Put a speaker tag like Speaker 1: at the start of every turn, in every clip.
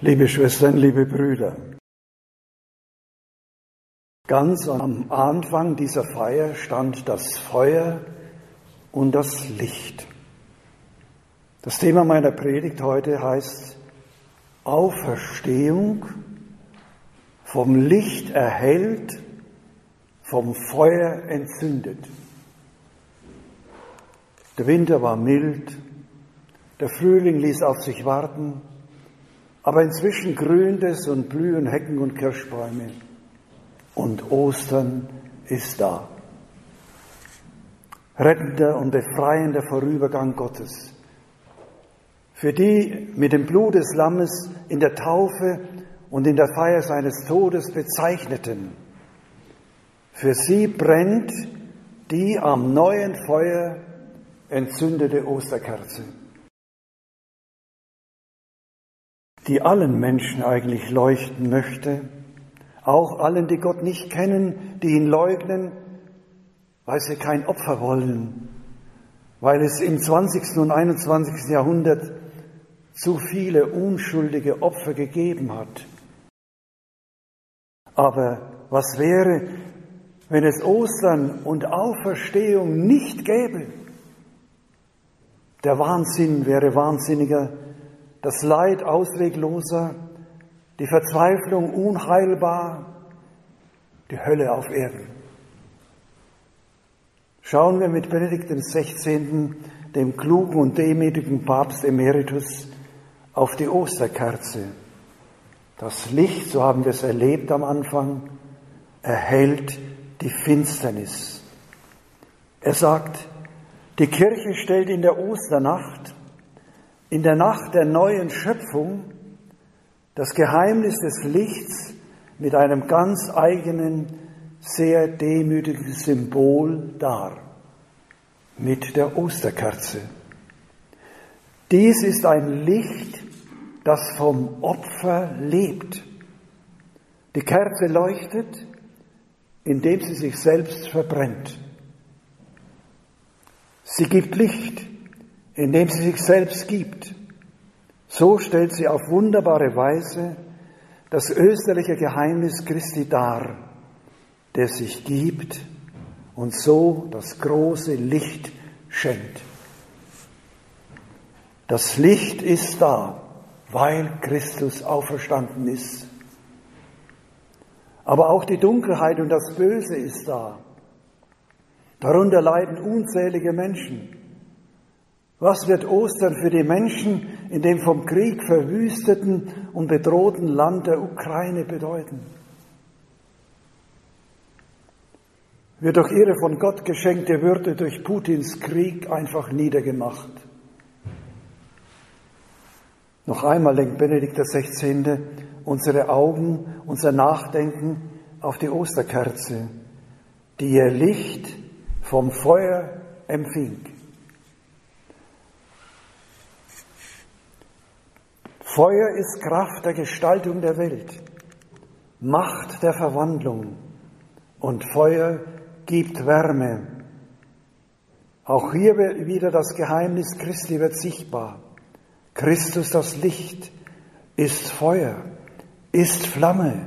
Speaker 1: Liebe Schwestern, liebe Brüder, ganz am Anfang dieser Feier stand das Feuer und das Licht. Das Thema meiner Predigt heute heißt Auferstehung, vom Licht erhellt, vom Feuer entzündet. Der Winter war mild, der Frühling ließ auf sich warten, aber inzwischen grünt es und blühen Hecken und Kirschbäume. Und Ostern ist da. Rettender und befreiender Vorübergang Gottes. Für die mit dem Blut des Lammes in der Taufe und in der Feier seines Todes bezeichneten. Für sie brennt die am neuen Feuer entzündete Osterkerze. Die allen Menschen eigentlich leuchten möchte, auch allen, die Gott nicht kennen, die ihn leugnen, weil sie kein Opfer wollen, weil es im 20. und 21. Jahrhundert zu viele unschuldige Opfer gegeben hat. Aber was wäre, wenn es Ostern und Auferstehung nicht gäbe? Der Wahnsinn wäre wahnsinniger das Leid auswegloser, die Verzweiflung unheilbar, die Hölle auf Erden. Schauen wir mit Benedikt XVI., dem klugen und demütigen Papst Emeritus, auf die Osterkerze. Das Licht, so haben wir es erlebt am Anfang, erhält die Finsternis. Er sagt, die Kirche stellt in der Osternacht in der Nacht der neuen Schöpfung das Geheimnis des Lichts mit einem ganz eigenen, sehr demütigen Symbol dar, mit der Osterkerze. Dies ist ein Licht, das vom Opfer lebt. Die Kerze leuchtet, indem sie sich selbst verbrennt. Sie gibt Licht, indem sie sich selbst gibt. So stellt sie auf wunderbare Weise das österliche Geheimnis Christi dar, der sich gibt und so das große Licht schenkt. Das Licht ist da, weil Christus auferstanden ist. Aber auch die Dunkelheit und das Böse ist da. Darunter leiden unzählige Menschen. Was wird Ostern für die Menschen in dem vom Krieg verwüsteten und bedrohten Land der Ukraine bedeuten? Wird doch ihre von Gott geschenkte Würde durch Putins Krieg einfach niedergemacht? Noch einmal lenkt Benedikt XVI. unsere Augen, unser Nachdenken auf die Osterkerze, die ihr Licht vom Feuer empfing. Feuer ist Kraft der Gestaltung der Welt, Macht der Verwandlung und Feuer gibt Wärme. Auch hier wieder das Geheimnis Christi wird sichtbar. Christus das Licht ist Feuer, ist Flamme,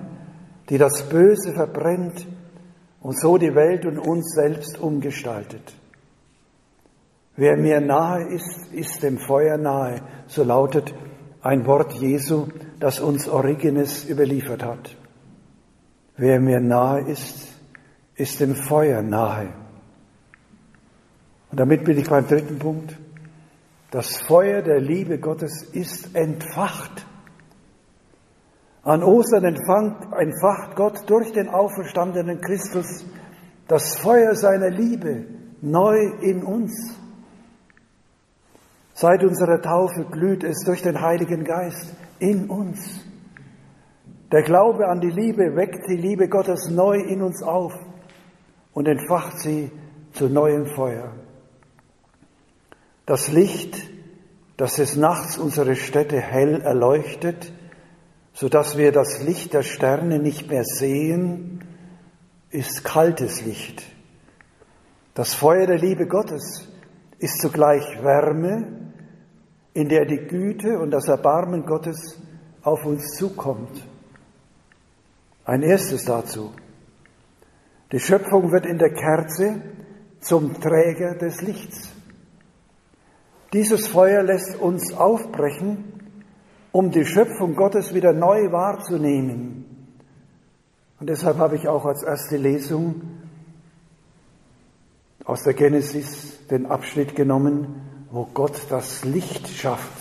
Speaker 1: die das Böse verbrennt und so die Welt und uns selbst umgestaltet. Wer mir nahe ist, ist dem Feuer nahe, so lautet ein Wort Jesu, das uns Origenes überliefert hat. Wer mir nahe ist, ist dem Feuer nahe. Und damit bin ich beim dritten Punkt. Das Feuer der Liebe Gottes ist entfacht. An Ostern entfacht Gott durch den auferstandenen Christus das Feuer seiner Liebe neu in uns. Seit unserer Taufe glüht es durch den Heiligen Geist in uns. Der Glaube an die Liebe weckt die Liebe Gottes neu in uns auf und entfacht sie zu neuem Feuer. Das Licht, das des Nachts unsere Städte hell erleuchtet, so dass wir das Licht der Sterne nicht mehr sehen, ist kaltes Licht. Das Feuer der Liebe Gottes ist zugleich Wärme in der die Güte und das Erbarmen Gottes auf uns zukommt. Ein erstes dazu. Die Schöpfung wird in der Kerze zum Träger des Lichts. Dieses Feuer lässt uns aufbrechen, um die Schöpfung Gottes wieder neu wahrzunehmen. Und deshalb habe ich auch als erste Lesung aus der Genesis den Abschnitt genommen, wo Gott das Licht schafft.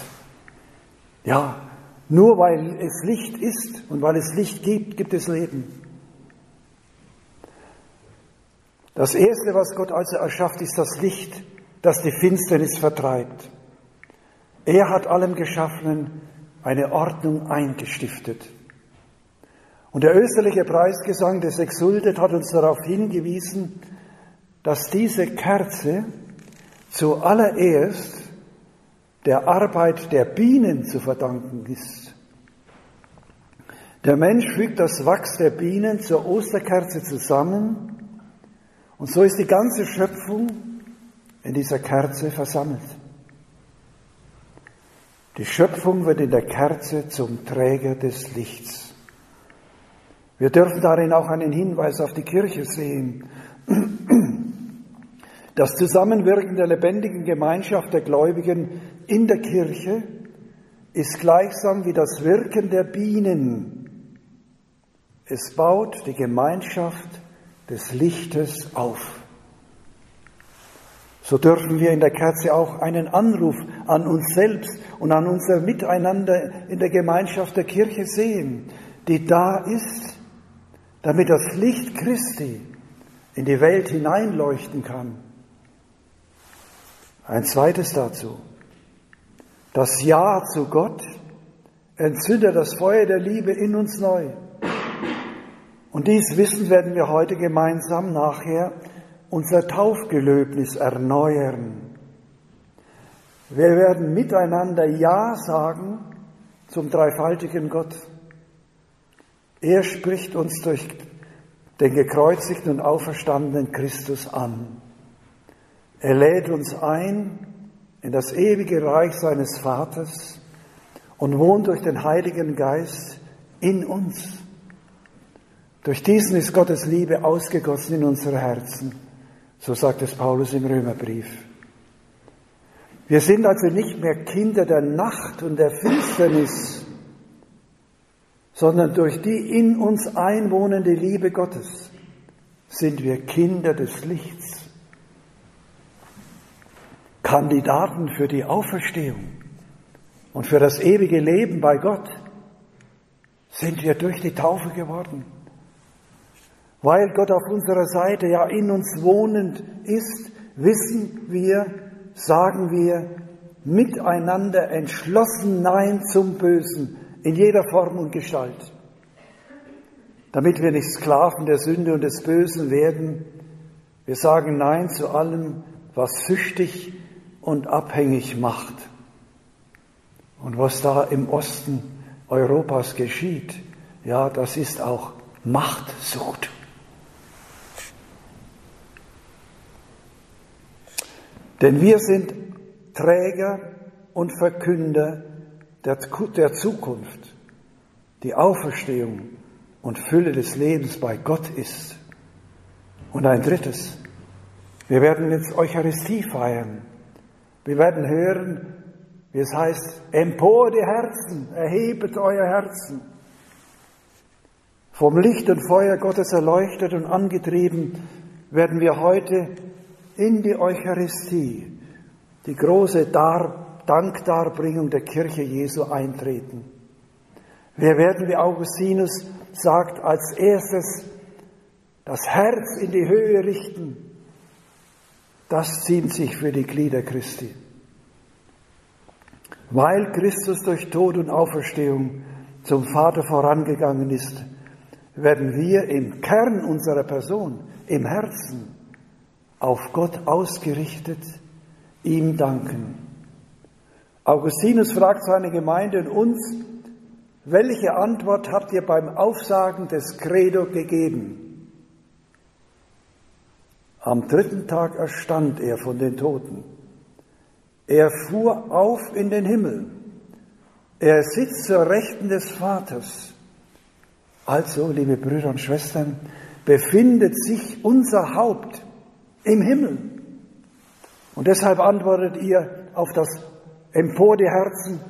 Speaker 1: Ja, nur weil es Licht ist und weil es Licht gibt, gibt es Leben. Das Erste, was Gott also erschafft, ist das Licht, das die Finsternis vertreibt. Er hat allem Geschaffenen eine Ordnung eingestiftet. Und der österliche Preisgesang des Exultet hat uns darauf hingewiesen, dass diese Kerze zuallererst der Arbeit der Bienen zu verdanken ist. Der Mensch fügt das Wachs der Bienen zur Osterkerze zusammen und so ist die ganze Schöpfung in dieser Kerze versammelt. Die Schöpfung wird in der Kerze zum Träger des Lichts. Wir dürfen darin auch einen Hinweis auf die Kirche sehen. Das Zusammenwirken der lebendigen Gemeinschaft der Gläubigen in der Kirche ist gleichsam wie das Wirken der Bienen. Es baut die Gemeinschaft des Lichtes auf. So dürfen wir in der Kerze auch einen Anruf an uns selbst und an unser Miteinander in der Gemeinschaft der Kirche sehen, die da ist, damit das Licht Christi in die Welt hineinleuchten kann. Ein zweites dazu. Das Ja zu Gott entzündet das Feuer der Liebe in uns neu. Und dies Wissen werden wir heute gemeinsam nachher unser Taufgelöbnis erneuern. Wir werden miteinander Ja sagen zum dreifaltigen Gott. Er spricht uns durch den gekreuzigten und auferstandenen Christus an. Er lädt uns ein in das ewige Reich seines Vaters und wohnt durch den Heiligen Geist in uns. Durch diesen ist Gottes Liebe ausgegossen in unsere Herzen. So sagt es Paulus im Römerbrief. Wir sind also nicht mehr Kinder der Nacht und der Finsternis, sondern durch die in uns einwohnende Liebe Gottes sind wir Kinder des Lichts. Kandidaten für die Auferstehung und für das ewige Leben bei Gott sind wir durch die Taufe geworden. Weil Gott auf unserer Seite ja in uns wohnend ist, wissen wir, sagen wir miteinander entschlossen Nein zum Bösen in jeder Form und Gestalt. Damit wir nicht Sklaven der Sünde und des Bösen werden, wir sagen Nein zu allem, was süchtig und abhängig macht. Und was da im Osten Europas geschieht, ja, das ist auch Machtsucht. Denn wir sind Träger und Verkünder der, der Zukunft, die Auferstehung und Fülle des Lebens bei Gott ist. Und ein drittes, wir werden jetzt Eucharistie feiern. Wir werden hören, wie es heißt, empor die Herzen, erhebet euer Herzen. Vom Licht und Feuer Gottes erleuchtet und angetrieben werden wir heute in die Eucharistie, die große Dar Dankdarbringung der Kirche Jesu eintreten. Wir werden, wie Augustinus sagt, als erstes das Herz in die Höhe richten. Das ziemt sich für die Glieder Christi. Weil Christus durch Tod und Auferstehung zum Vater vorangegangen ist, werden wir im Kern unserer Person, im Herzen, auf Gott ausgerichtet, ihm danken. Augustinus fragt seine Gemeinde und uns, welche Antwort habt ihr beim Aufsagen des Credo gegeben? Am dritten Tag erstand er von den Toten. Er fuhr auf in den Himmel Er sitzt zur Rechten des Vaters. Also, liebe Brüder und Schwestern, befindet sich unser Haupt im Himmel. Und deshalb antwortet ihr auf das Empor die Herzen,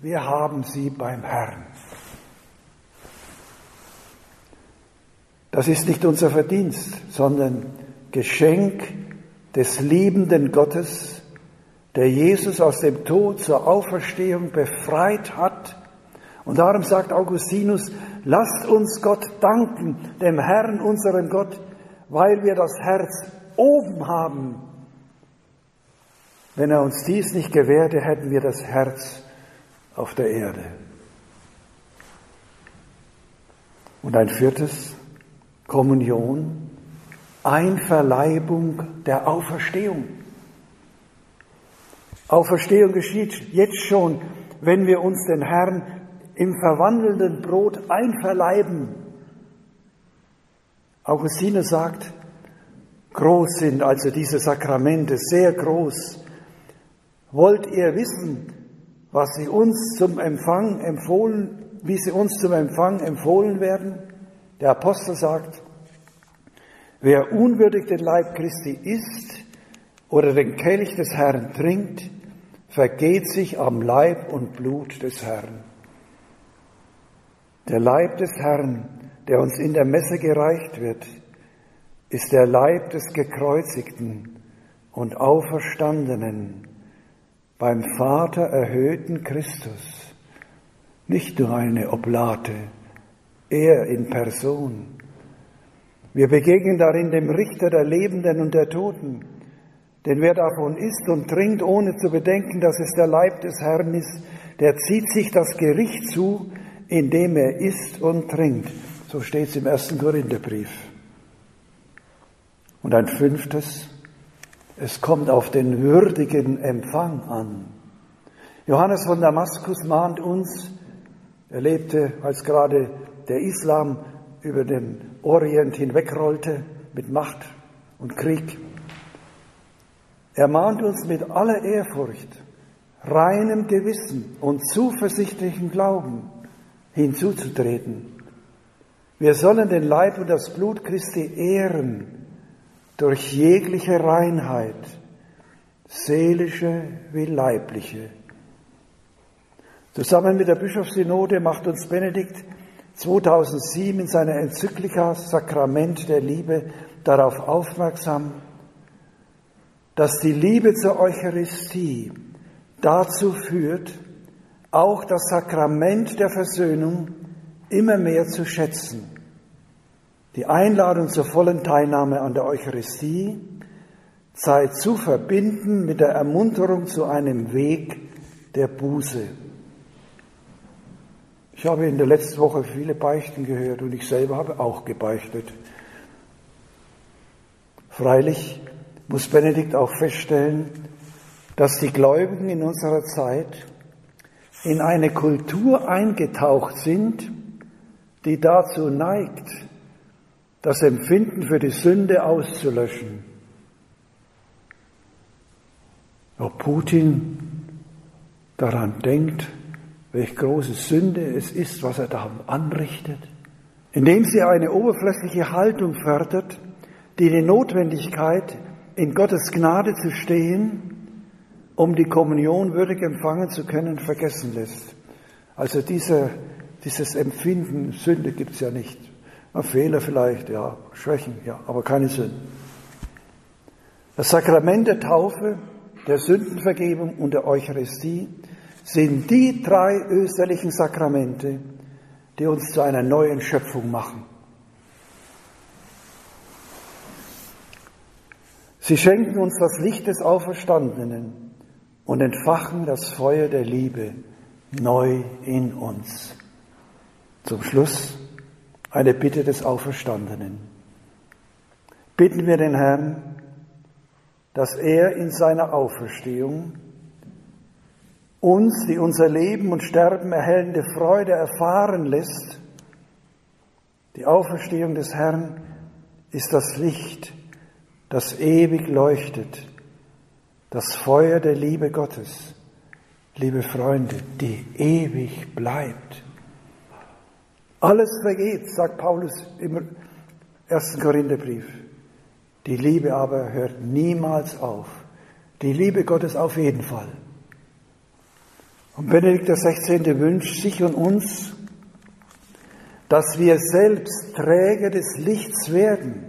Speaker 1: wir haben sie beim Herrn. Das ist nicht unser Verdienst, sondern Geschenk des liebenden Gottes, der Jesus aus dem Tod zur Auferstehung befreit hat. Und darum sagt Augustinus, lasst uns Gott danken, dem Herrn, unserem Gott, weil wir das Herz oben haben. Wenn er uns dies nicht gewährte, hätten wir das Herz auf der Erde. Und ein viertes, Kommunion, Einverleibung der Auferstehung. Auferstehung geschieht jetzt schon, wenn wir uns den Herrn im verwandelnden Brot einverleiben. Augustinus sagt, groß sind also diese Sakramente, sehr groß. Wollt ihr wissen, was sie uns zum Empfang empfohlen, wie sie uns zum Empfang empfohlen werden? Der Apostel sagt, wer unwürdig den Leib Christi isst oder den Kelch des Herrn trinkt, vergeht sich am Leib und Blut des Herrn. Der Leib des Herrn, der uns in der Messe gereicht wird, ist der Leib des gekreuzigten und auferstandenen, beim Vater erhöhten Christus. Nicht nur eine Oblate, er in Person. Wir begegnen darin dem Richter der Lebenden und der Toten. Denn wer davon isst und trinkt, ohne zu bedenken, dass es der Leib des Herrn ist, der zieht sich das Gericht zu, indem er isst und trinkt. So steht es im ersten Korintherbrief. Und ein fünftes, es kommt auf den würdigen Empfang an. Johannes von Damaskus mahnt uns, er lebte, als gerade der Islam über den Orient hinwegrollte mit Macht und Krieg. Er mahnt uns mit aller Ehrfurcht, reinem Gewissen und zuversichtlichem Glauben hinzuzutreten. Wir sollen den Leib und das Blut Christi ehren durch jegliche Reinheit, seelische wie leibliche. Zusammen mit der Bischofssynode macht uns Benedikt 2007 in seiner Enzyklika Sakrament der Liebe darauf aufmerksam, dass die Liebe zur Eucharistie dazu führt, auch das Sakrament der Versöhnung immer mehr zu schätzen. Die Einladung zur vollen Teilnahme an der Eucharistie sei zu verbinden mit der Ermunterung zu einem Weg der Buße. Ich habe in der letzten Woche viele Beichten gehört und ich selber habe auch gebeichtet. Freilich muss Benedikt auch feststellen, dass die Gläubigen in unserer Zeit in eine Kultur eingetaucht sind, die dazu neigt, das Empfinden für die Sünde auszulöschen. Ob Putin daran denkt, welch große Sünde es ist, was er da anrichtet, indem sie eine oberflächliche Haltung fördert, die die Notwendigkeit, in Gottes Gnade zu stehen, um die Kommunion würdig empfangen zu können, vergessen lässt. Also dieser, dieses Empfinden, Sünde gibt es ja nicht. Fehler vielleicht, ja, Schwächen, ja, aber keine Sünden. Das Sakrament der Taufe, der Sündenvergebung und der Eucharistie sind die drei österlichen Sakramente, die uns zu einer neuen Schöpfung machen. Sie schenken uns das Licht des Auferstandenen und entfachen das Feuer der Liebe neu in uns. Zum Schluss eine Bitte des Auferstandenen. Bitten wir den Herrn, dass er in seiner Auferstehung uns, die unser Leben und Sterben erhellende Freude erfahren lässt. Die Auferstehung des Herrn ist das Licht, das ewig leuchtet, das Feuer der Liebe Gottes. liebe Freunde, die ewig bleibt. Alles vergeht, sagt Paulus im ersten Korintherbrief. Die Liebe aber hört niemals auf. Die Liebe Gottes auf jeden Fall. Und Benedikt XVI. wünscht sich und uns, dass wir selbst Träger des Lichts werden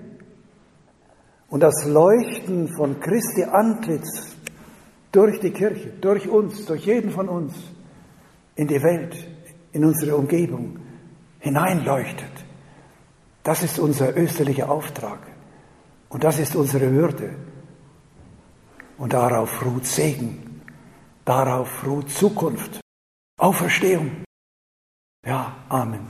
Speaker 1: und das Leuchten von Christi Antlitz durch die Kirche, durch uns, durch jeden von uns in die Welt, in unsere Umgebung hineinleuchtet. Das ist unser österlicher Auftrag und das ist unsere Würde. Und darauf ruht Segen, darauf ruht Zukunft, Auferstehung. Ja, Amen.